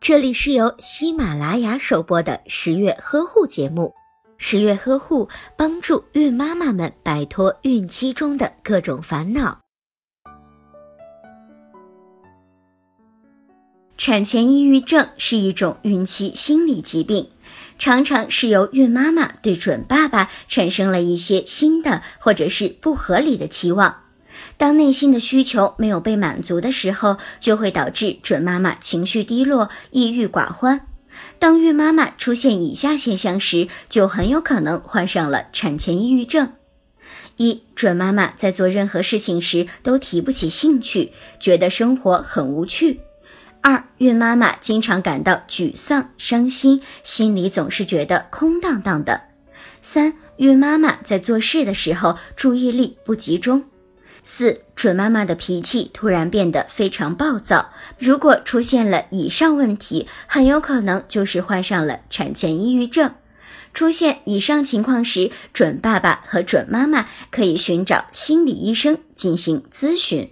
这里是由喜马拉雅首播的十月呵护节目。十月呵护帮助孕妈妈们摆脱孕期中的各种烦恼。产前抑郁症是一种孕期心理疾病，常常是由孕妈妈对准爸爸产生了一些新的或者是不合理的期望。当内心的需求没有被满足的时候，就会导致准妈妈情绪低落、抑郁寡欢。当孕妈妈出现以下现象时，就很有可能患上了产前抑郁症：一、准妈妈在做任何事情时都提不起兴趣，觉得生活很无趣；二、孕妈妈经常感到沮丧、伤心，心里总是觉得空荡荡的；三、孕妈妈在做事的时候注意力不集中。四准妈妈的脾气突然变得非常暴躁，如果出现了以上问题，很有可能就是患上了产前抑郁症。出现以上情况时，准爸爸和准妈妈可以寻找心理医生进行咨询。